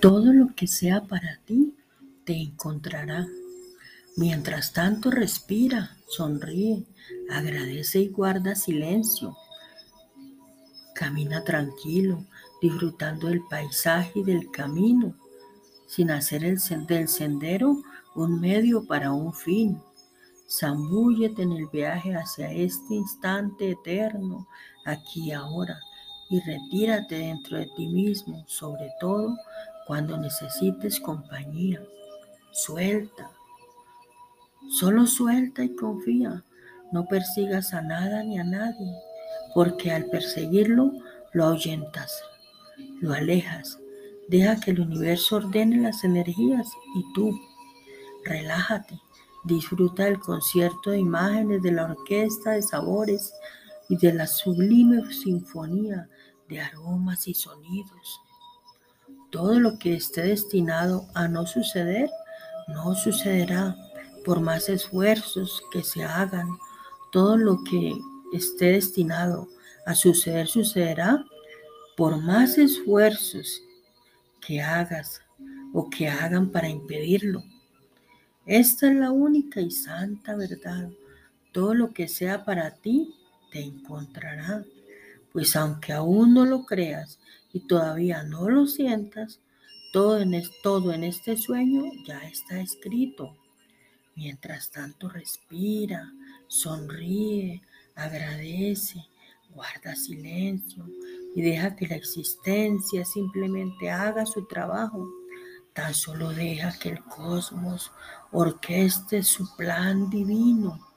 Todo lo que sea para ti te encontrará. Mientras tanto respira, sonríe, agradece y guarda silencio. Camina tranquilo, disfrutando del paisaje y del camino, sin hacer el, del sendero un medio para un fin. Zambúllete en el viaje hacia este instante eterno, aquí y ahora, y retírate dentro de ti mismo, sobre todo cuando necesites compañía. Suelta, solo suelta y confía. No persigas a nada ni a nadie, porque al perseguirlo lo ahuyentas, lo alejas. Deja que el universo ordene las energías y tú relájate Disfruta del concierto de imágenes de la orquesta de sabores y de la sublime sinfonía de aromas y sonidos. Todo lo que esté destinado a no suceder, no sucederá por más esfuerzos que se hagan. Todo lo que esté destinado a suceder, sucederá por más esfuerzos que hagas o que hagan para impedirlo. Esta es la única y santa verdad. Todo lo que sea para ti te encontrará. Pues aunque aún no lo creas y todavía no lo sientas, todo en, este sueño ya está escrito. Mientras tanto respira, sonríe, agradece, guarda silencio y deja que la existencia simplemente haga su trabajo Tan solo deja que el cosmos orqueste su plan divino.